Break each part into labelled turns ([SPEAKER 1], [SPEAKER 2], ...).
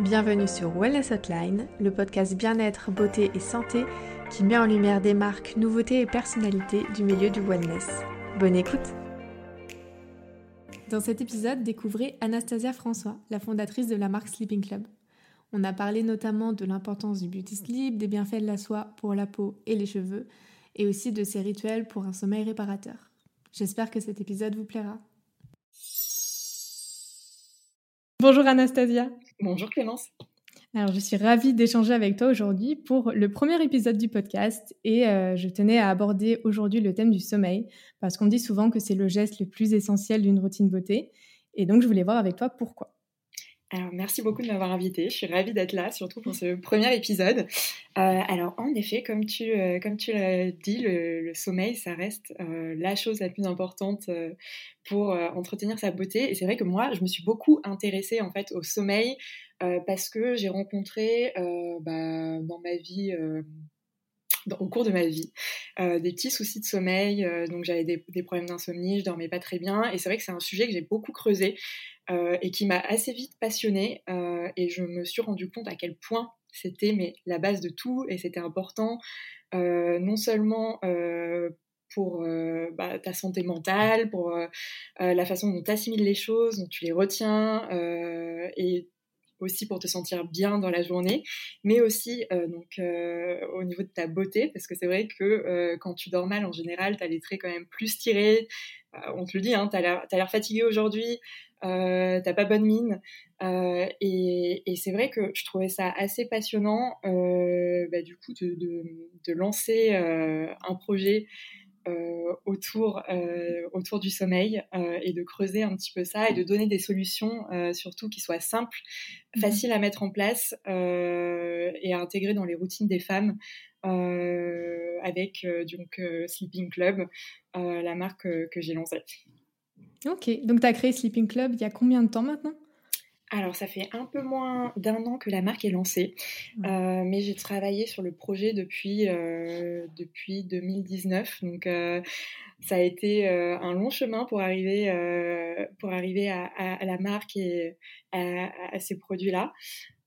[SPEAKER 1] Bienvenue sur Wellness Hotline, le podcast bien-être, beauté et santé qui met en lumière des marques, nouveautés et personnalités du milieu du wellness. Bonne écoute Dans cet épisode, découvrez Anastasia François, la fondatrice de la marque Sleeping Club. On a parlé notamment de l'importance du beauty sleep, des bienfaits de la soie pour la peau et les cheveux, et aussi de ses rituels pour un sommeil réparateur. J'espère que cet épisode vous plaira. Bonjour Anastasia.
[SPEAKER 2] Bonjour Clémence.
[SPEAKER 1] Alors, je suis ravie d'échanger avec toi aujourd'hui pour le premier épisode du podcast et euh, je tenais à aborder aujourd'hui le thème du sommeil parce qu'on dit souvent que c'est le geste le plus essentiel d'une routine beauté et donc je voulais voir avec toi pourquoi.
[SPEAKER 2] Alors, merci beaucoup de m'avoir invitée. Je suis ravie d'être là, surtout pour ce premier épisode. Euh, alors, en effet, comme tu, euh, comme tu l'as dit, le, sommeil, ça reste euh, la chose la plus importante pour entretenir sa beauté. Et c'est vrai que moi, je me suis beaucoup intéressée en fait au sommeil parce que j'ai rencontré bah, dans ma vie au cours de ma vie, des petits soucis de sommeil, donc j'avais des, problèmes d'insomnie, je dormais pas très bien, et c'est vrai que c'est un sujet que j'ai beaucoup creusé euh, et qui m'a assez vite passionnée euh, et je me suis rendu compte à quel point c'était la base de tout et c'était important euh, non seulement pour bah, ta santé mentale, pour la façon dont tu assimiles les choses, dont tu les retiens et aussi pour te sentir bien dans la journée, mais aussi donc au niveau de ta beauté, parce que c'est vrai que quand tu dors mal en général, tu as les traits quand même plus tirés. on te le dit, hein, tu as l'air fatigué aujourd'hui, euh, t'as pas bonne mine. Euh, et, c'est vrai que je trouvais ça assez passionnant, euh, bah, du coup, de, lancer un projet autour, autour du sommeil et de creuser un petit peu ça et de donner des solutions, surtout qui soient simples, mmh faciles à mettre en place et à intégrer dans les routines des femmes. avec donc Sleeping Club, la marque que j'ai lancée.
[SPEAKER 1] Ok, donc tu as créé Sleeping Club il y a combien de temps maintenant?
[SPEAKER 2] Alors, ça fait un peu moins d'un an que la marque est lancée, euh, mais j'ai travaillé sur le projet depuis, euh, depuis 2019. Donc, euh, ça a été un long chemin pour arriver, pour arriver à, la marque et à, à ces produits-là.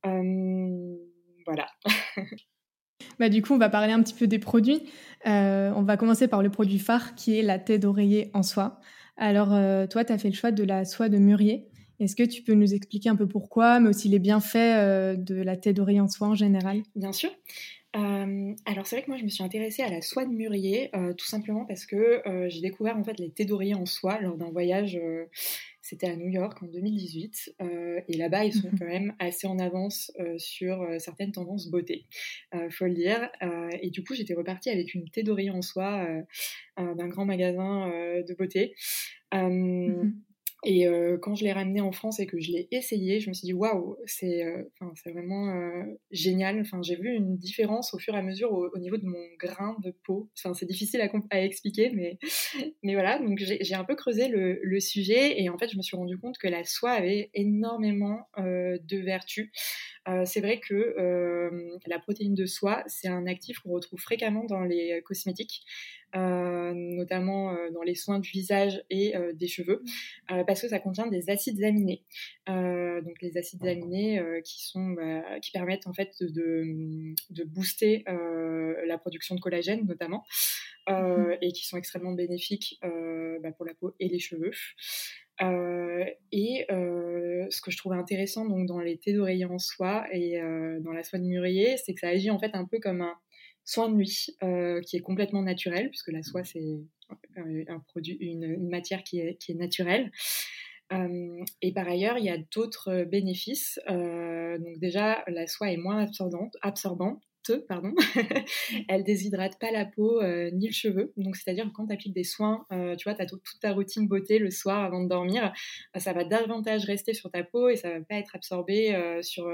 [SPEAKER 2] voilà.
[SPEAKER 1] bah, du coup, on va parler un petit peu des produits. on va commencer par le produit phare qui est la tête d'oreiller en soie. Alors, euh, toi, tu as fait le choix de la soie de mûrier. Est-ce que tu peux nous expliquer un peu pourquoi, mais aussi les bienfaits euh, de la tête d'oreiller en soie en général?
[SPEAKER 2] Bien sûr. Euh, alors c'est vrai que moi je me suis intéressée à la soie de mûrier tout simplement parce que j'ai découvert en fait les thés d'oreiller en soie lors d'un voyage, c'était à New York en 2018 et là-bas ils sont mhm. quand même assez en avance sur certaines tendances beauté, faut le dire. et du coup j'étais repartie avec une thé d'oreiller en soie d'un grand magasin de beauté. Mhm. Et euh, quand je l'ai ramené en France et que je l'ai essayé, je me suis dit waouh, c'est euh, vraiment euh, génial. Enfin, j'ai vu une différence au fur et à mesure au, niveau de mon grain de peau. Enfin, c'est difficile à, expliquer, mais mais voilà. Donc j'ai un peu creusé le, sujet et en fait, je me suis rendu compte que la soie avait énormément de vertus. C'est vrai que la protéine de soie, c'est un actif qu'on retrouve fréquemment dans les cosmétiques. Euh, notamment euh, dans les soins du visage et euh, des cheveux, parce que ça contient des acides aminés. donc les acides aminés qui sont bah, qui permettent en fait de, de booster la production de collagène notamment. Mhm. et qui sont extrêmement bénéfiques bah, pour la peau et les cheveux. Et ce que je trouve intéressant donc dans les thés d'oreiller en soie et dans la soie de mûrier, c'est que ça agit en fait un peu comme un soin de nuit euh, qui est complètement naturel, puisque la soie, c'est un produit, une, matière qui est, naturelle. Euh, et par ailleurs, il y a d'autres bénéfices. Euh, donc déjà, la soie est moins absorbante, absorbante pardon, elle déshydrate pas la peau euh, ni le cheveu. Donc, c'est-à-dire que quand tu appliques des soins, euh, tu vois, tu as toute ta routine beauté le soir avant de dormir, euh, ça va davantage rester sur ta peau et ça va pas être absorbé sur,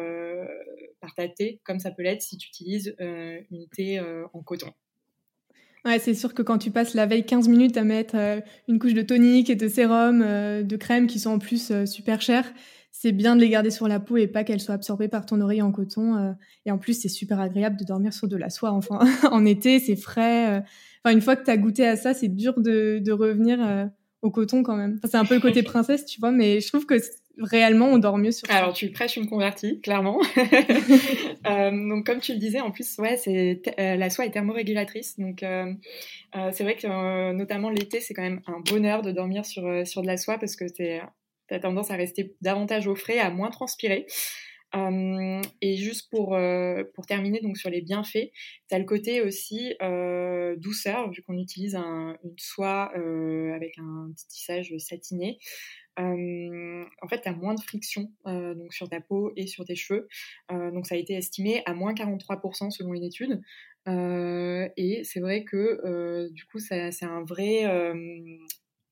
[SPEAKER 2] par ta thé comme ça peut l'être si tu utilises une thé en coton.
[SPEAKER 1] Ouais, c'est sûr que quand tu passes la veille 15 minutes à mettre une couche de tonique et de sérum, de crème qui sont en plus super chères, c'est bien de les garder sur la peau et pas qu'elles soient absorbées par ton oreille en coton. Euh. et en plus, c'est super agréable de dormir sur de la soie. Enfin, en été, c'est frais. Euh. Enfin, une fois que tu as goûté à ça, c'est dur de, revenir euh, au coton quand même. c'est un peu le côté princesse, tu vois, mais je trouve que réellement on dort mieux sur
[SPEAKER 2] Alors tu prêches une convertie, clairement. euh, donc comme tu le disais, en plus, ouais, c'est euh, la soie est thermorégulatrice. Donc euh, c'est vrai que notamment l'été, c'est quand même un bonheur de dormir sur, sur de la soie parce que tu as tendance à rester davantage au frais, à moins transpirer. Euh, et juste pour, euh, pour terminer donc sur les bienfaits, tu as le côté aussi euh, douceur, vu qu'on utilise un, une soie avec un petit tissage satiné. en fait, tu as moins de friction donc sur ta peau et sur tes cheveux. donc, ça a été estimé à moins 43% selon une étude. et c'est vrai que du coup, c'est un vrai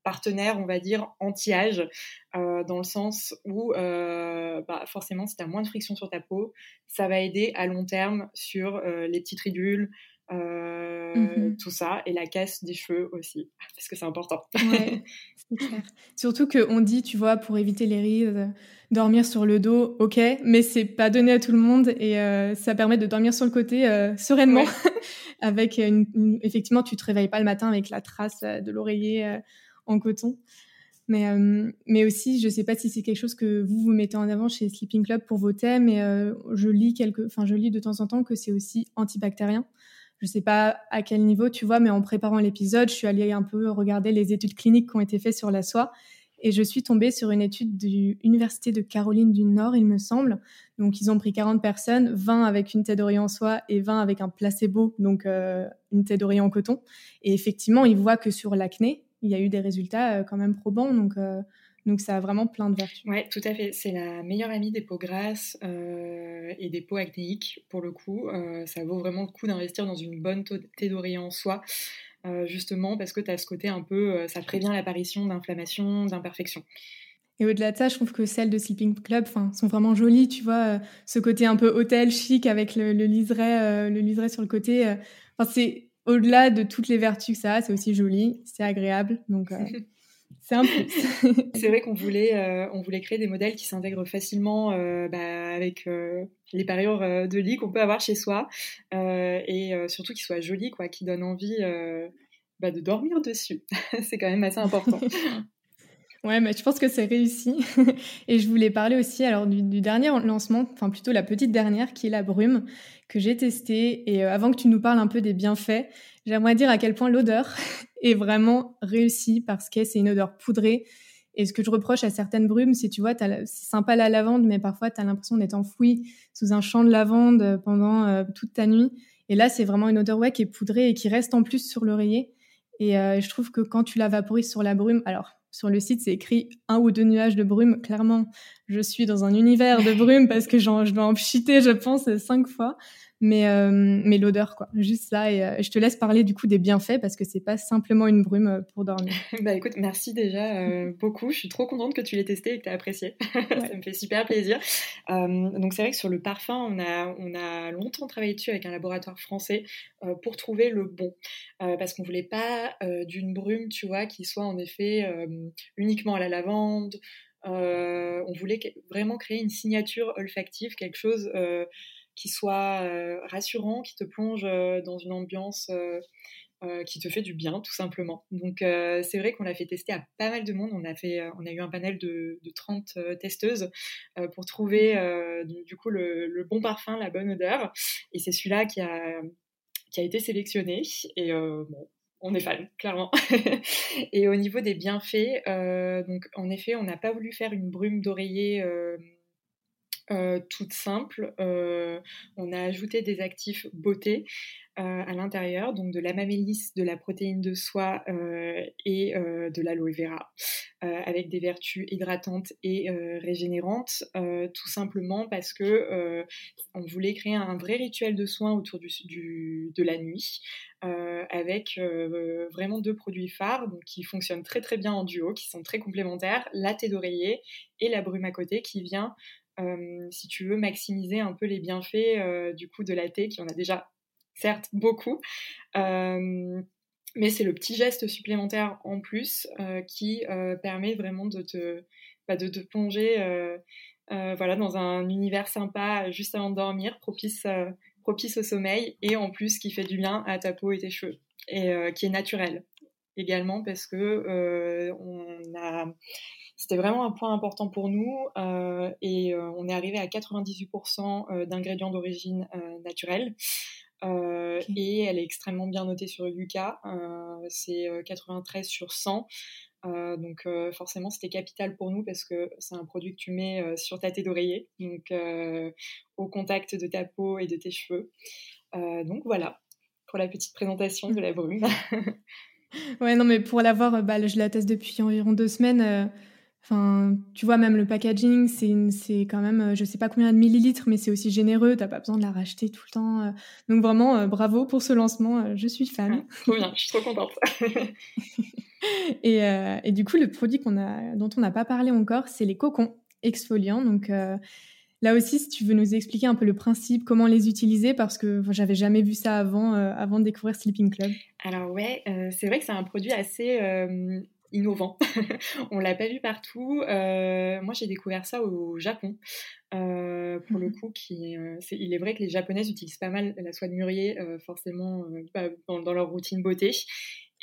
[SPEAKER 2] partenaire, on va dire, anti-âge, euh, dans le sens où euh, bah, forcément, si tu as moins de friction sur ta peau, ça va aider à long terme sur euh, les petites ridules, mmh tout ça, et la casse des cheveux aussi, parce que c'est important.
[SPEAKER 1] Ouais, c'est clair. Surtout qu'on dit, tu vois, pour éviter les rides, dormir sur le dos, ok, mais c'est pas donné à tout le monde et ça permet de dormir sur le côté sereinement. avec une, effectivement, tu te réveilles pas le matin avec la trace de l'oreiller en coton. Mais, euh, mais aussi, je ne sais pas si c'est quelque chose que vous vous mettez en avant chez Sleeping Club pour vos thèmes, mais euh, je lis quelque, enfin je lis de temps en temps que c'est aussi antibactérien. Je ne sais pas à quel niveau, tu vois, mais en préparant l'épisode, je suis allée un peu regarder les études cliniques qui ont été faites sur la soie, et je suis tombée sur une étude de l'université de Caroline du Nord, il me semble. Donc ils ont pris 40 personnes, 20 avec une tête d'oreiller en soie et 20 avec un placebo, donc euh, une tête d'oreiller en coton. Et effectivement, ils voient que sur l'acné, il y a eu des résultats euh, quand même probants. Donc, euh, donc ça a vraiment plein de vertus.
[SPEAKER 2] Oui, tout à fait. C'est la meilleure amie des peaux grasses euh, et des peaux acnéiques, pour le coup. ça vaut vraiment le coup d'investir dans une bonne thé d'oreiller en soie, justement parce que tu as ce côté un peu, ça prévient l'apparition d'inflammation, d'imperfections.
[SPEAKER 1] Et au-delà de ça, je trouve que celles de Sleeping Club sont vraiment jolies, tu vois, ce côté un peu hôtel chic avec le, le liseré, le liseré sur le côté. Enfin, c'est au-delà de toutes les vertus que ça a, c'est aussi joli, c'est agréable. Donc, euh, c'est un plus.
[SPEAKER 2] c'est vrai qu'on voulait, euh, on voulait créer des modèles qui s'intègrent facilement euh, bah, avec les parures de lit qu'on peut avoir chez soi et surtout qui soient jolis, quoi, qui donnent envie bah, de dormir dessus. c'est quand même assez important.
[SPEAKER 1] Ouais, mais je pense que c'est réussi. et je voulais parler aussi alors du, du, dernier lancement, enfin plutôt la petite dernière, qui est la brume, que j'ai testée. Et euh, avant que tu nous parles un peu des bienfaits, j'aimerais dire à quel point l'odeur est vraiment réussie parce que c'est une odeur poudrée. Et ce que je reproche à certaines brumes, c'est, tu vois, c'est sympa la lavande, mais parfois tu as l'impression d'être enfoui sous un champ de lavande pendant euh, toute ta nuit. Et là, c'est vraiment une odeur ouais, qui est poudrée et qui reste en plus sur l'oreiller. Et euh, je trouve que quand tu la vaporises sur la brume, alors sur le site, c'est écrit un ou deux nuages de brume. Clairement, je suis dans un univers de brume parce que je dois en pchiter, je pense, cinq fois mais euh, mais l'odeur quoi. Juste ça et euh, je te laisse parler du coup des bienfaits parce que c'est pas simplement une brume euh, pour dormir.
[SPEAKER 2] Bah écoute merci déjà beaucoup. Je suis trop contente que tu l'aies testé et que tu as apprécié. Ça me fait super plaisir. Donc c'est vrai que sur le parfum on a on a longtemps travaillé dessus avec un laboratoire français pour trouver le bon. Parce qu'on voulait pas d'une brume tu vois qui soit en effet uniquement à la lavande. On voulait vraiment créer une signature olfactive quelque chose qui soit euh, rassurant, qui te plonge euh, dans une ambiance euh, qui te fait du bien, tout simplement. Donc c'est vrai qu'on l'a fait tester à pas mal de monde. On a, fait, on a eu un panel de, 30 testeuses pour trouver du, coup le, bon parfum, la bonne odeur. Et c'est celui-là qui a, qui a été sélectionné. Et bon, on est fan, clairement. et au niveau des bienfaits, donc en effet, on n'a pas voulu faire une brume d'oreiller toute simple. Euh, on a ajouté des actifs beauté euh, à l'intérieur, donc de la mamélis, de la protéine de soie et de l'aloe vera, avec des vertus hydratantes et régénérantes, tout simplement parce que on voulait créer un vrai rituel de soins autour de la nuit. avec vraiment deux produits phares donc, qui fonctionnent très très bien en duo, qui sont très complémentaires, la thé d'oreiller et la brume à côté qui vient euh, si tu veux maximiser un peu les bienfaits euh, du coup de la thé, qui en a déjà certes beaucoup, euh, mais c'est le petit geste supplémentaire en plus qui permet vraiment de te, bah, de plonger voilà, dans un univers sympa juste avant de dormir, propice, propice au sommeil et en plus qui fait du bien à ta peau et tes cheveux et qui est naturel. Également parce que on a c'était vraiment un point important pour nous et on est arrivé à 98% d'ingrédients d'origine naturelle. Et elle est extrêmement bien notée sur Yuka. c'est 93 sur 100. donc forcément c'était capital pour nous parce que c'est un produit que tu mets sur ta tête d'oreiller, donc au contact de ta peau et de tes cheveux. donc voilà pour la petite présentation de la brume.
[SPEAKER 1] ouais non mais pour l'avoir, bah, je la teste depuis environ deux semaines. Enfin, tu vois, même le packaging, c'est quand même, euh, je sais pas combien de millilitres, mais c'est aussi généreux. T'as pas besoin de la racheter tout le temps. Euh. Donc vraiment, euh, bravo pour ce lancement. Je suis fan.
[SPEAKER 2] Ah, trop bien, je suis trop contente.
[SPEAKER 1] et, et, du coup, le produit qu'on a, dont on n'a pas parlé encore, c'est les cocons exfoliants. Donc là aussi, si tu veux nous expliquer un peu le principe, comment les utiliser, parce que j'avais jamais vu ça avant, avant de découvrir Sleeping Club.
[SPEAKER 2] Alors ouais, c'est vrai que c'est un produit assez innovant. on l'a pas vu partout. Euh, moi, j'ai découvert ça au Japon. Euh, pour le mhm. coup, qui, euh, il est vrai que les Japonaises utilisent pas mal la soie de mûrier, forcément bah, dans, leur routine beauté.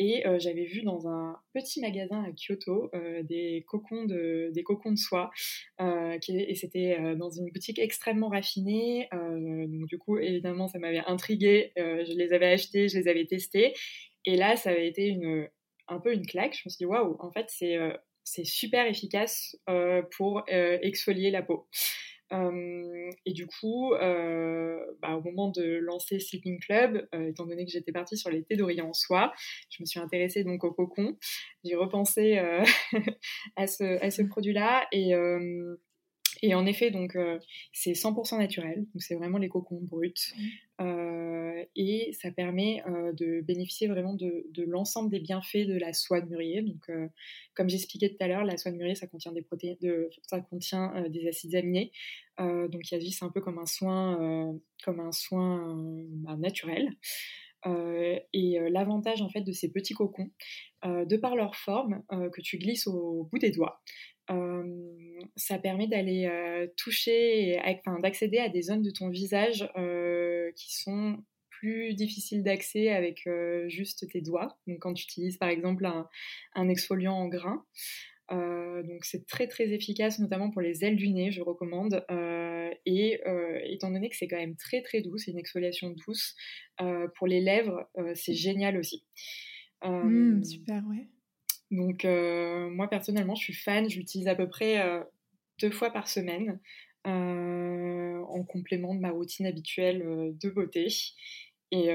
[SPEAKER 2] Et j'avais vu dans un petit magasin à Kyoto des cocons de des cocons de soie, qui, et c'était dans une boutique extrêmement raffinée. donc du coup, évidemment, ça m'avait intriguée. je les avais achetés, je les avais testés. Et là, ça avait été un peu une claque. Je me suis dit, waouh, en fait, c'est euh, super efficace euh, pour euh, exfolier la peau. Et du coup, bah, au moment de lancer Sleeping Club, étant donné que j'étais partie sur les d'oreiller en soie, je me suis intéressée donc au cocon. J'ai repensé à ce, à ce produit-là et et en effet, donc euh, c'est 100% naturel, donc c'est vraiment les cocons bruts, euh, et ça permet euh, de bénéficier vraiment de, l'ensemble des bienfaits de la soie de mûrier. Donc, comme j'expliquais tout à l'heure, la soie de mûrier, ça contient des protéines, de, ça contient des acides aminés, donc il agissent un peu comme un soin, comme un soin bah, naturel. Et l'avantage en fait de ces petits cocons, de par leur forme que tu glisses au bout des doigts, ça permet d'aller toucher, enfin, d'accéder à des zones de ton visage qui sont plus difficiles d'accès avec juste tes doigts. Donc quand tu utilises par exemple un, exfoliant en grain. Donc c'est très très efficace, notamment pour les ailes du nez, je recommande. et étant donné que c'est quand même très très doux, c'est une exfoliation douce, pour les lèvres, c'est génial aussi.
[SPEAKER 1] Mmh, super, ouais.
[SPEAKER 2] Donc euh, moi personnellement, je suis fan, je l'utilise à peu près euh, deux fois par semaine euh, en complément de ma routine habituelle de beauté. Et,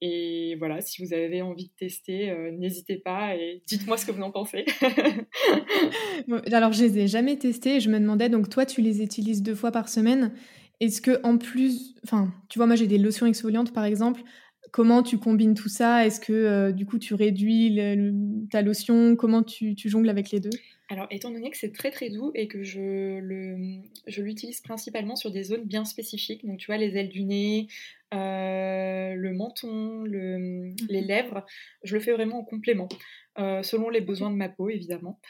[SPEAKER 2] et voilà, si vous avez envie de tester, n'hésitez pas et dites-moi ce que vous en pensez.
[SPEAKER 1] alors, je les ai jamais testés. Je me demandais, donc toi, tu les utilises deux fois par semaine. Est-ce que en plus, enfin, tu vois, moi j'ai des lotions exfoliantes par exemple. Comment tu combines tout ça? Est-ce que euh, du coup tu réduis ta lotion? Comment tu, jongles avec les deux?
[SPEAKER 2] Alors, étant donné que c'est très très doux et que je, l'utilise principalement sur des zones bien spécifiques, donc tu vois les ailes du nez, euh, le menton, les mhm. lèvres, je le fais vraiment en complément, euh, selon les besoins de ma peau évidemment.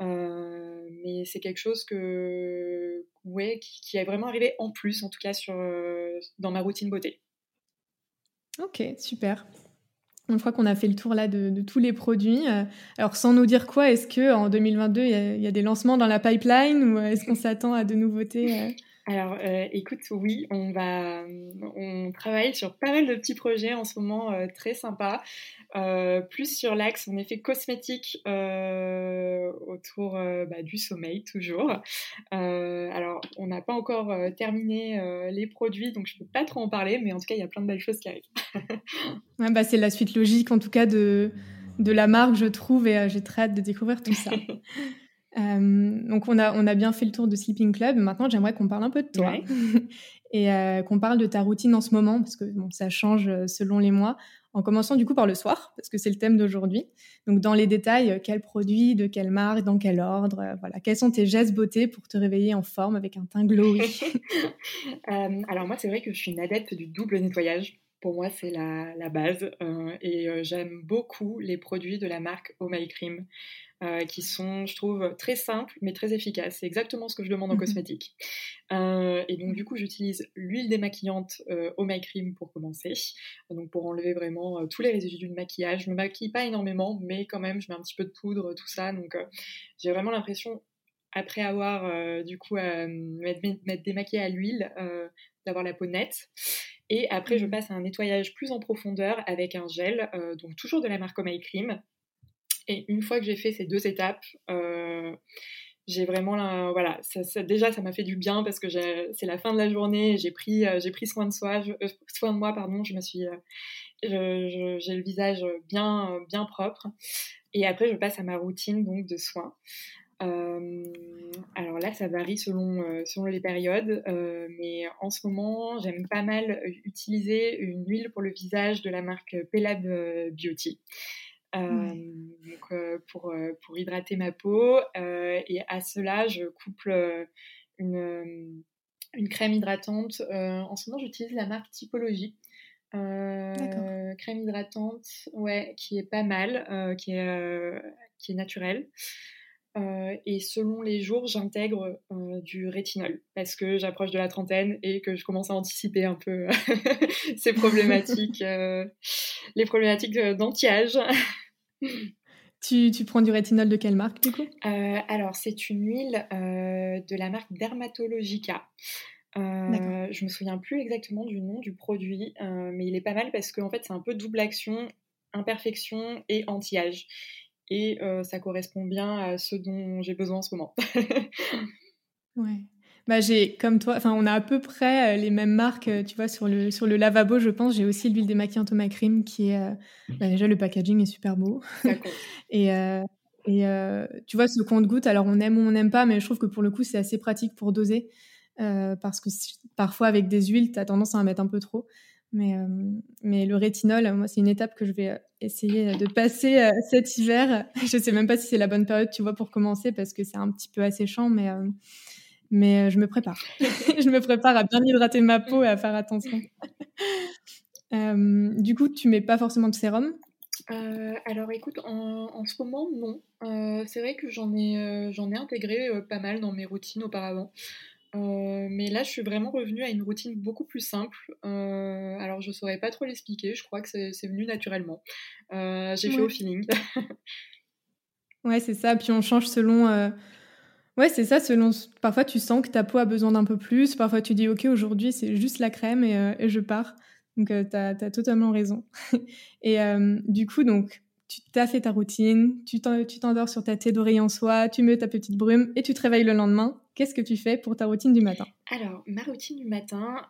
[SPEAKER 2] mais c'est quelque chose que, ouais, qui, qui, est vraiment arrivé en plus, en tout cas sur, dans ma routine beauté.
[SPEAKER 1] Ok, super. Je crois qu'on a fait le tour là de, tous les produits. Euh, alors, sans nous dire quoi, est-ce que en 2022 il y, a des lancements dans la pipeline ou est-ce qu'on s'attend à de nouveautés euh?
[SPEAKER 2] Alors, euh, écoute, oui, on va, on travaille sur pas mal de petits projets en ce moment euh, très sympas, euh, plus sur l'axe en effet cosmétique autour bah, du sommeil toujours. alors, on n'a pas encore terminé les produits, donc je peux pas trop en parler, mais en tout cas, il y a plein de belles choses qui arrivent.
[SPEAKER 1] bah, c'est la suite logique, en tout cas, de, de la marque, je trouve, et j'ai très hâte de découvrir tout ça. Euh, donc on a, on a bien fait le tour de Sleeping Club. Maintenant, j'aimerais qu'on parle un peu de toi et euh, qu'on parle de ta routine en ce moment, parce que bon, ça change euh, selon les mois. En commençant du coup par le soir, parce que c'est le thème d'aujourd'hui. Donc dans les détails, quel produit, de quelle marque, dans quel ordre, voilà. Quels sont tes gestes beauté pour te réveiller en forme avec un teint glowy
[SPEAKER 2] Alors moi, c'est vrai que je suis une adepte du double nettoyage. Pour moi, c'est la, la, base. et j'aime beaucoup les produits de la marque Oh My Cream. Euh, qui sont, je trouve, très simples mais très efficaces. C'est exactement ce que je demande en mhm. cosmétique. Euh, et donc, du coup, j'utilise l'huile démaquillante euh, au My Cream pour commencer, donc pour enlever vraiment tous les résidus du maquillage. Je me maquille pas énormément, mais quand même, je mets un petit peu de poudre, tout ça. Donc, j'ai vraiment l'impression, après avoir du coup m'être démaquillée à l'huile, d'avoir la peau nette. Et après, je mhm. passe à un nettoyage plus en profondeur avec un gel, donc toujours de la marque My Cream, et une fois que j'ai fait ces deux étapes, euh, j'ai vraiment la, voilà, déjà ça m'a fait du bien parce que c'est la fin de la journée, j'ai pris, euh, j'ai pris soin de soi, euh, soin de moi pardon, je me suis, j'ai le visage bien, bien propre. Et après je passe à ma routine donc de soins. alors là, ça varie selon, selon les périodes, mais en ce moment, j'aime pas mal utiliser une huile pour le visage de la marque Pelab Beauty. Euh, donc, euh, pour, euh, pour, hydrater ma peau. et à cela, je couple une, une crème hydratante. en ce moment, j'utilise la marque Typologie. crème hydratante, ouais, qui est pas mal, qui, est, qui est naturelle. et selon les jours, j'intègre du rétinol parce que j'approche de la trentaine et que je commence à anticiper un peu ces problématiques, les problématiques d'anti-âge.
[SPEAKER 1] Tu, tu, prends du rétinol de quelle marque du coup?
[SPEAKER 2] Euh, Alors c'est une huile euh, de la marque Dermatologica. Euh, je me souviens plus exactement du nom du produit, euh, mais il est pas mal parce qu'en fait c'est un peu double action, imperfection et anti-âge. Et ça correspond bien à ce dont j'ai besoin en ce moment.
[SPEAKER 1] ouais. Bah, j'ai, comme toi, enfin, on a à peu près euh, les mêmes marques, euh, tu vois, sur le, sur le lavabo, je pense. J'ai aussi l'huile démaquillante au Cream qui est, euh, bah, déjà, le packaging est super beau. et, et tu vois, ce compte-goutte, alors on aime ou on n'aime pas, mais je trouve que pour le coup, c'est assez pratique pour doser. parce que parfois, avec des huiles, tu as tendance à en mettre un peu trop. Mais, mais le rétinol, moi, c'est une étape que je vais essayer de passer cet hiver. Je sais même pas si c'est la bonne période, tu vois, pour commencer, parce que c'est un petit peu asséchant, mais mais euh, je me prépare. je me prépare à bien hydrater ma peau et à faire attention. Euh, du coup, tu mets pas forcément de sérum?
[SPEAKER 2] Euh, alors écoute, en, ce moment non. c'est vrai que j'en ai, j'en ai intégré pas mal dans mes routines auparavant. mais là, je suis vraiment revenue à une routine beaucoup plus simple. alors, je saurais pas trop l'expliquer. Je crois que c'est, venu naturellement. j'ai fait au feeling.
[SPEAKER 1] ouais, c'est ça. Puis on change selon Ouais, c'est ça. Selon, parfois tu sens que ta peau a besoin d'un peu plus. Parfois tu dis, ok, aujourd'hui c'est juste la crème et, euh, je pars. Donc euh, tu as, totalement raison. et euh, du coup, donc tu t'as fait ta routine, tu t'endors sur ta thé d'oreille en soie, tu mets ta petite brume et tu te réveilles le lendemain. Qu'est-ce que tu fais pour ta routine du matin?
[SPEAKER 2] Alors, ma routine du matin,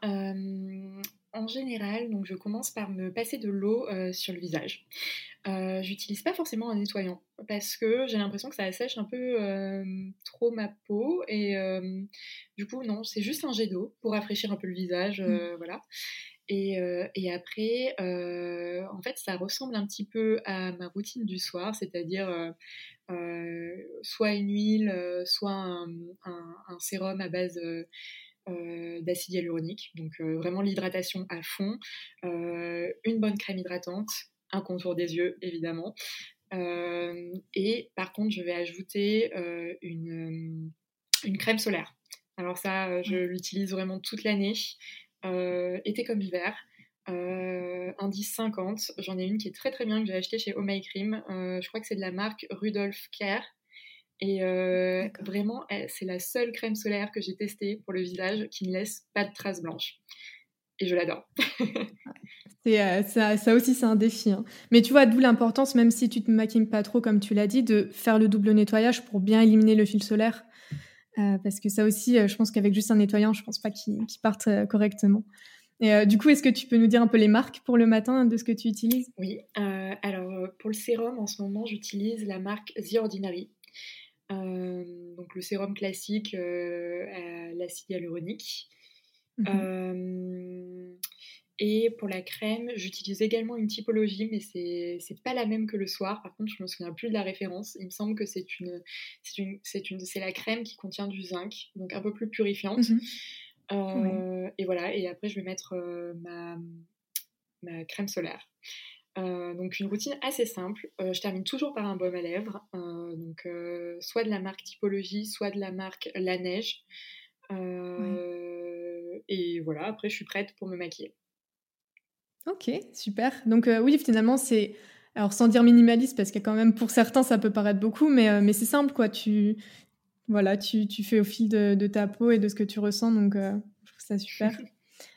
[SPEAKER 2] en général, donc je commence par me passer de l'eau sur le visage. Euh, j'utilise pas forcément un nettoyant parce que j'ai l'impression que ça assèche un peu euh, trop ma peau et euh, du coup non c'est juste un jet d'eau pour rafraîchir un peu le visage mmh. voilà et, et après en fait ça ressemble un petit peu à ma routine du soir c'est-à-dire soit une huile soit un, un sérum à base d'acide hyaluronique donc vraiment l'hydratation à fond une bonne crème hydratante un contour des yeux, évidemment. Euh, et par contre, je vais ajouter euh, une, euh, une, crème solaire. Alors ça, je l'utilise vraiment toute l'année, été comme hiver. indice 50, j'en ai une qui est très très bien que j'ai achetée chez Oh My Cream. je crois que c'est de la marque Rudolph Care. Et vraiment, c'est la seule crème solaire que j'ai testée pour le visage qui ne laisse pas de traces blanches. Et je l'adore.
[SPEAKER 1] Euh, ça, ça, aussi, c'est un défi. Hein. Mais tu vois, d'où l'importance, même si tu te maquilles pas trop, comme tu l'as dit, de faire le double nettoyage pour bien éliminer le fil solaire. Euh, parce que ça aussi, euh, je pense qu'avec juste un nettoyant, je pense pas qu'il parte correctement. Et du coup, est-ce que tu peux nous dire un peu les marques pour le matin de ce que tu utilises?
[SPEAKER 2] Oui. alors, pour le sérum, en ce moment, j'utilise la marque The Ordinary. Donc, le sérum classique à l'acide hyaluronique. Mmh et pour la crème, j'utilise également une typologie, mais c'est n'est pas la même que le soir. Par contre, je me souviens plus de la référence. Il me semble que c'est une c'est une c'est la crème qui contient du zinc, donc un peu plus purifiante. Euh, et voilà. Et après, je vais mettre euh, ma ma crème solaire. Donc une routine assez simple. je termine toujours par un baume à lèvres, donc soit de la marque Typologie, soit de la marque La Neige. Et voilà, après je suis prête pour me maquiller.
[SPEAKER 1] Ok, super. Donc oui, finalement c'est alors sans dire minimaliste parce que quand même pour certains ça peut paraître beaucoup, mais, mais c'est simple quoi. Tu voilà, tu, tu, fais au fil de, ta peau et de ce que tu ressens, donc je trouve ça super.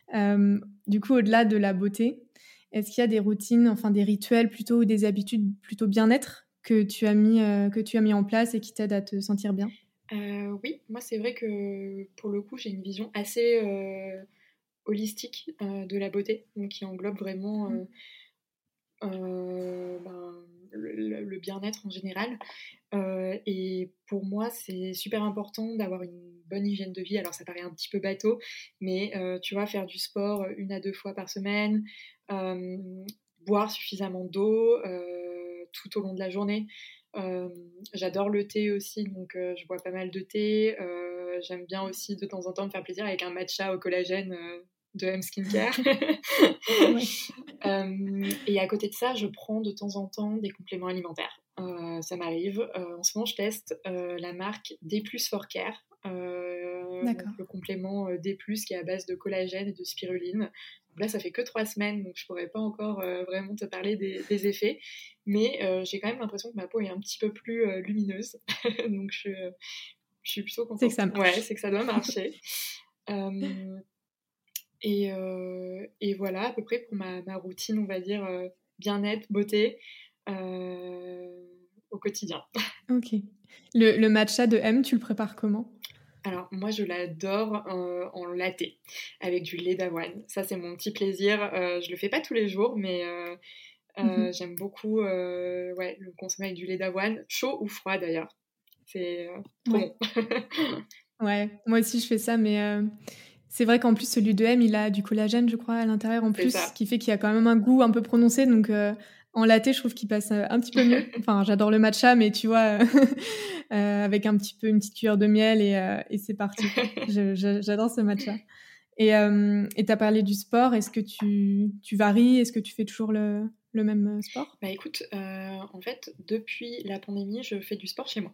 [SPEAKER 1] du coup, au-delà de la beauté, est-ce qu'il y a des routines, enfin des rituels plutôt ou des habitudes plutôt bien-être que tu as mis euh, que tu as mis en place et qui t'aident à te sentir bien?
[SPEAKER 2] Euh, Oui, moi c'est vrai que pour le coup j'ai une vision assez euh, holistique de la beauté, donc qui englobe vraiment mmh. ben, le, bien-être en général. et pour moi, c'est super important d'avoir une bonne hygiène de vie. Alors, ça paraît un petit peu bateau, mais tu vois, faire du sport une à deux fois par semaine, boire suffisamment d'eau tout au long de la journée. J'adore le thé aussi, donc je bois pas mal de thé. J'aime bien aussi de temps en temps me faire plaisir avec un matcha au collagène de M Skincare. et à côté de ça, je prends de temps en temps des compléments alimentaires. ça m'arrive. en ce moment, je teste la marque D+, for Care. le complément D+, qui est à base de collagène et de spiruline là, ça fait que trois semaines, donc je pourrais pas encore euh, vraiment te parler des, effets. Mais euh, j'ai quand même l'impression que ma peau est un petit peu plus euh, lumineuse. donc je, je, suis plutôt contente.
[SPEAKER 1] C'est que ça marche.
[SPEAKER 2] Ouais, c'est que ça doit marcher. et, et, voilà, à peu près pour ma, ma routine, on va dire bien-être, beauté au quotidien.
[SPEAKER 1] Ok. Le, le matcha de M, tu le prépares comment?
[SPEAKER 2] Alors, moi, je l'adore en latte avec du lait d'avoine. Ça, c'est mon petit plaisir. Euh, je le fais pas tous les jours, mais euh, euh, mhm. j'aime beaucoup ouais, le consommer avec du lait d'avoine, chaud ou froid d'ailleurs. C'est trop
[SPEAKER 1] ouais. bon. ouais, moi aussi, je fais ça, mais c'est vrai qu'en plus, celui de M, il a du collagène, je crois, à l'intérieur en plus, ce qui fait qu'il y a quand même un goût un peu prononcé. Donc, en latte, je trouve qu'il passe euh, un petit peu mieux. Enfin, j'adore le matcha, mais tu vois, euh, avec un petit peu une petite cuillère de miel et, euh, c'est parti. J'adore ce matcha. Et tu as parlé du sport. Est-ce que tu, tu varies? Est-ce que tu fais toujours le, le même sport?
[SPEAKER 2] Bah écoute, en fait, depuis la pandémie, je fais du sport chez moi.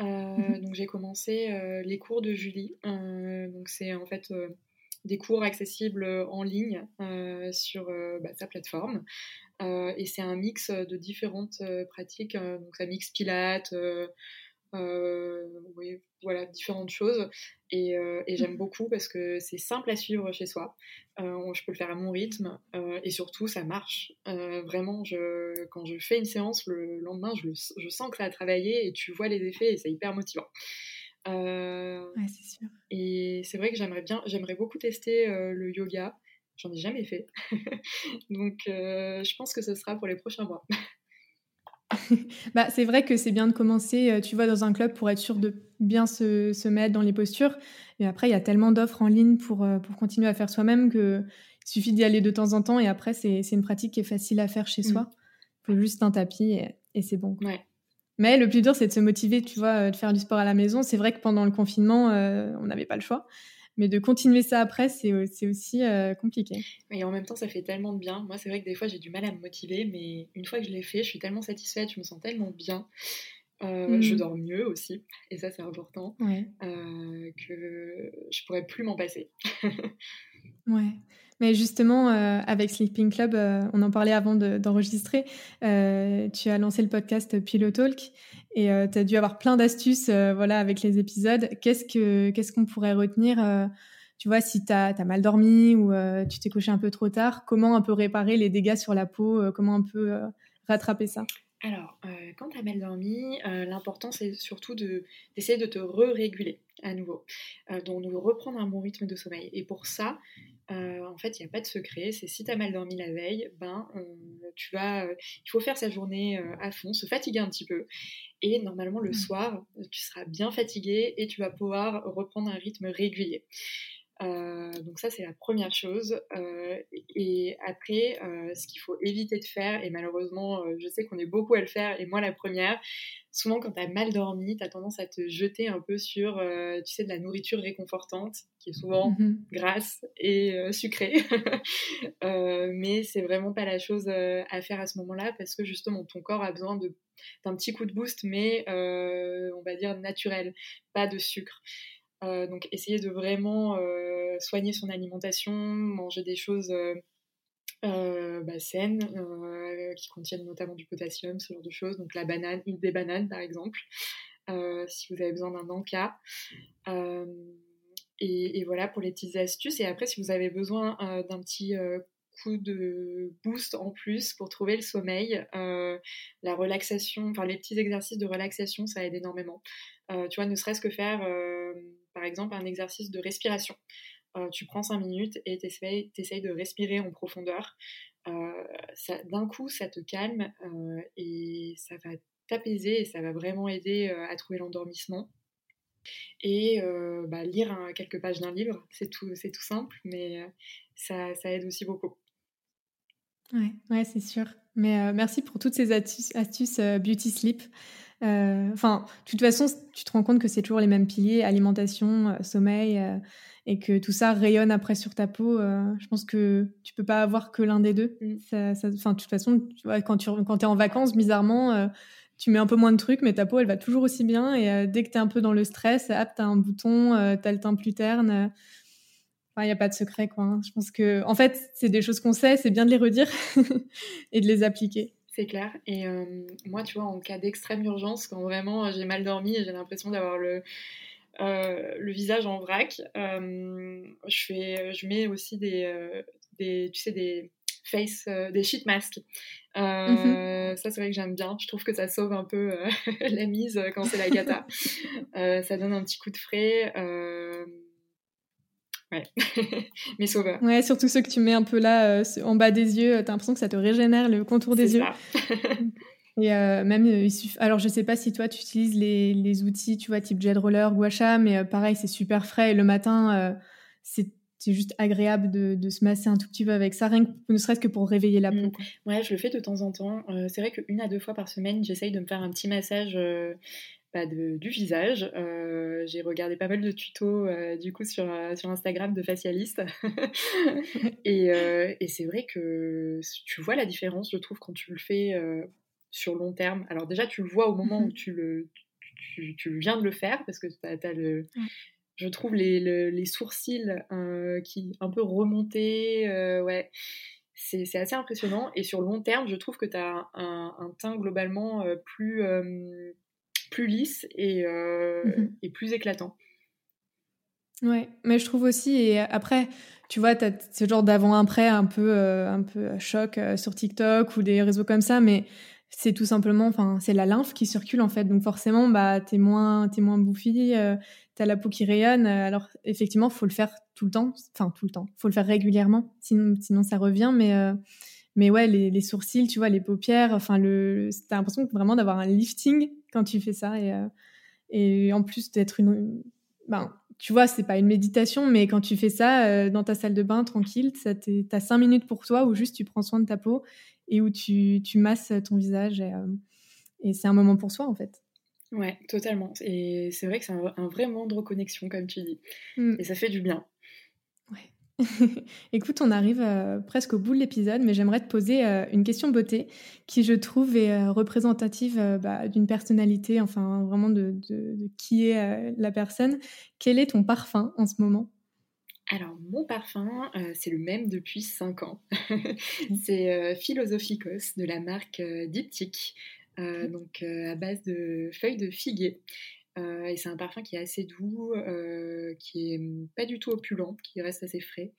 [SPEAKER 2] Mhm. Donc j'ai commencé les cours de Julie. donc c'est en fait des cours accessibles en ligne sur bah, sa plateforme. Euh, et c'est un mix euh, de différentes euh, pratiques. donc ça mixe pilates, oui, voilà, différentes choses. Et, j'aime mmh. beaucoup parce que c'est simple à suivre chez soi. je peux le faire à mon rythme et surtout ça marche. vraiment, je, quand je fais une séance le lendemain, je, je, sens que ça a travaillé et tu vois les effets et c'est hyper motivant.
[SPEAKER 1] ouais, c'est sûr.
[SPEAKER 2] Et c'est vrai que j'aimerais bien, j'aimerais beaucoup tester le yoga. J'en ai jamais fait. Donc, euh, je pense que ce sera pour les prochains mois.
[SPEAKER 1] bah, c'est vrai que c'est bien de commencer, euh, tu vois, dans un club pour être sûr de bien se, se mettre dans les postures. Et après, il y a tellement d'offres en ligne pour, euh, pour continuer à faire soi-même qu'il suffit d'y aller de temps en temps. Et après, c'est une pratique qui est facile à faire chez mmh. soi. Il faut juste un tapis et, et c'est bon.
[SPEAKER 2] Ouais.
[SPEAKER 1] Mais le plus dur, c'est de se motiver, tu vois, de faire du sport à la maison. C'est vrai que pendant le confinement, on n'avait pas le choix. Mais de continuer ça après, c'est aussi euh, compliqué.
[SPEAKER 2] Et en même temps, ça fait tellement de bien. Moi, c'est vrai que des fois, j'ai du mal à me motiver, mais une fois que je l'ai fait, je suis tellement satisfaite, je me sens tellement bien. Euh, je mmh. dors mieux aussi, et ça c'est important, euh, que je pourrais plus m'en passer.
[SPEAKER 1] ouais. Mais justement, avec Sleeping Club, on en parlait avant d'enregistrer, tu as lancé le podcast Pillow Talk et euh, tu as dû avoir plein d'astuces euh, voilà, avec les épisodes. Qu'est-ce qu'on pourrait retenir euh, Tu vois, si tu as, mal dormi ou tu t'es couché un peu trop tard, comment on peut réparer les dégâts sur la peau Comment on peut rattraper ça?
[SPEAKER 2] Alors, quand tu as mal dormi, l'important c'est surtout d'essayer de, te re-réguler à nouveau, donc de reprendre un bon rythme de sommeil. Et pour ça, en fait, il n'y a pas de secret. C'est si tu as mal dormi la veille, ben, tu vas, il faut faire sa journée à fond, se fatiguer un petit peu. Et normalement, le mmh. soir, tu seras bien fatigué et tu vas pouvoir reprendre un rythme régulier. Donc ça, c'est la première chose. et après, ce qu'il faut éviter de faire, et malheureusement, je sais qu'on est beaucoup à le faire, et moi la première, souvent quand tu as mal dormi, tu as tendance à te jeter un peu sur, tu sais, de la nourriture réconfortante, qui est souvent mmh grasse et sucrée. mais c'est vraiment pas la chose à faire à ce moment-là, parce que justement, ton corps a besoin d'un petit coup de boost, mais on va dire naturel, pas de sucre. Euh, donc essayer de vraiment euh, soigner son alimentation, manger des choses euh, bah, saines qui contiennent notamment du potassium, ce genre de choses. Donc la banane, une des bananes par exemple, si vous avez besoin d'un encas. Et, et, voilà pour les petites astuces. Et après, si vous avez besoin d'un petit coup de boost en plus pour trouver le sommeil. la relaxation, enfin les petits exercices de relaxation, ça aide énormément. tu vois, ne serait-ce que faire par exemple un exercice de respiration. Euh, tu prends 5 minutes et tu essayes, de respirer en profondeur. Euh, d'un coup, ça te calme euh, et ça va t'apaiser et ça va vraiment aider à trouver l'endormissement. Et bah, lire quelques pages d'un livre, c'est tout, tout simple, mais ça, aide aussi beaucoup.
[SPEAKER 1] Ouais, ouais c'est sûr. Mais merci pour toutes ces astuces Beauty Sleep. Euh, enfin, de toute façon, tu te rends compte que c'est toujours les mêmes piliers alimentation, euh, sommeil, euh, et que tout ça rayonne après sur ta peau. je pense que tu peux pas avoir que l'un des deux. Mm. Enfin, de toute façon, tu vois, quand tu quand es en vacances, bizarrement, tu mets un peu moins de trucs, mais ta peau, elle va toujours aussi bien. Et dès que tu es un peu dans le stress, hop, tu as un bouton, tu as le teint plus terne. Il n'y a pas de secret, quoi. Hein. Je pense que, en fait, c'est des choses qu'on sait, c'est bien de les redire et de les appliquer.
[SPEAKER 2] C'est clair. Et euh, moi, tu vois, en cas d'extrême urgence, quand vraiment euh, j'ai mal dormi et j'ai l'impression d'avoir le, euh, le visage en vrac, je, fais, je mets aussi des, des tu sais, des face, des sheet masks. Mm-hmm. Ça, c'est vrai que j'aime bien. Je trouve que ça sauve un peu la mise quand c'est la gata. ça donne un petit coup de frais. Ouais, mes sauveurs.
[SPEAKER 1] Ouais, surtout ceux que tu mets un peu là euh, en bas des yeux, t'as l'impression que ça te régénère le contour des yeux. Et euh, même, euh, alors je sais pas si toi tu utilises les, les, outils, tu vois, type jet roller, gua sha, mais pareil, c'est super frais. Et le matin, c'est juste agréable de, de, se masser un tout petit peu avec ça, rien que, ne serait-ce que pour réveiller la peau.
[SPEAKER 2] Mmh. Ouais, je le fais de temps en temps. c'est vrai qu'une à deux fois par semaine, j'essaye de me faire un petit massage du visage. Euh, j'ai regardé pas mal de tutos euh, du coup sur, euh, sur Instagram de facialistes. et, et c'est vrai que tu vois la différence, je trouve, quand tu le fais sur long terme. Alors déjà, tu le vois au moment où mm-hmm. tu, le, tu, viens de le faire, parce que tu as, le... Je trouve les, les, sourcils qui un peu remontés, ouais c'est assez impressionnant. Et sur long terme, je trouve que tu as un, un, teint globalement plus, plus lisse et, euh, mhm. et plus éclatant.
[SPEAKER 1] Ouais, mais je trouve aussi, et après, tu vois, tu as ce genre d'avant-après un peu, euh, un peu choc euh, sur TikTok ou des réseaux comme ça, mais c'est tout simplement, enfin, c'est la lymphe qui circule en fait, donc forcément, bah, t'es moins, es moins bouffi, t'as la peau qui rayonne, alors effectivement, faut le faire tout le temps, enfin, tout le temps, faut le faire régulièrement, sinon, sinon ça revient, mais mais ouais, les, sourcils, tu vois, les paupières, enfin, le, t'as l'impression vraiment d'avoir un lifting quand tu fais ça. Et, euh, et en plus d'être une, Ben, tu vois, c'est pas une méditation, mais quand tu fais ça euh, dans ta salle de bain, tranquille, t'as cinq minutes pour toi où juste tu prends soin de ta peau et où tu, tu masses ton visage. Et, euh, et c'est un moment pour soi, en fait.
[SPEAKER 2] Ouais, totalement. Et c'est vrai que c'est un, vrai moment de reconnexion, comme tu dis. Mm. Et ça fait du bien.
[SPEAKER 1] Écoute, on arrive euh, presque au bout de l'épisode, mais j'aimerais te poser euh, une question beauté qui, je trouve, est euh, représentative bah, d'une personnalité, enfin vraiment de, qui est la personne. Quel est ton parfum en ce moment?
[SPEAKER 2] Alors, mon parfum, c'est le même depuis 5 ans. c'est Philosophicos de la marque Diptyque, donc à base de feuilles de figuier. Euh, et c'est un parfum qui est assez doux, euh, qui est pas du tout opulent, qui reste assez frais.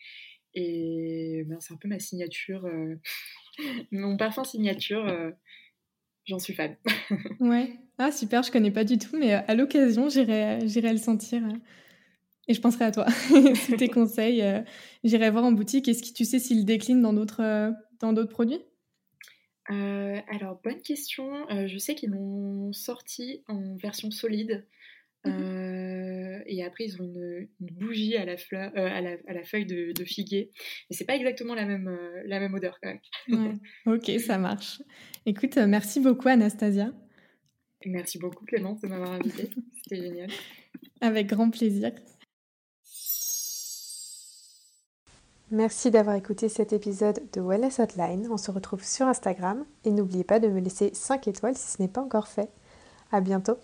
[SPEAKER 2] Et ben, c'est un peu ma signature, euh, mon parfum signature. J'en suis fan.
[SPEAKER 1] ouais. Ah super, je connais pas du tout, mais à l'occasion, j'irai, j'irai le sentir. Et je penserai à toi. si tes conseils, j'irai voir en boutique. Est-ce que tu sais s'il décline dans d'autres, dans d'autres produits?
[SPEAKER 2] Euh, alors, bonne question. Euh, je sais qu'ils l'ont sorti en version solide. Mhm. et après, ils ont une, bougie à la, fleur, à, la, feuille de, figuier. Mais c'est pas exactement la même, la même odeur quand
[SPEAKER 1] même. Ok, ça marche. Écoute, merci beaucoup Anastasia.
[SPEAKER 2] Merci beaucoup Clémence de m'avoir invitée. C'était génial.
[SPEAKER 1] Avec grand plaisir. Merci d'avoir écouté cet épisode de Wellness Hotline. On se retrouve sur Instagram et n'oubliez pas de me laisser 5 étoiles si ce n'est pas encore fait. À bientôt.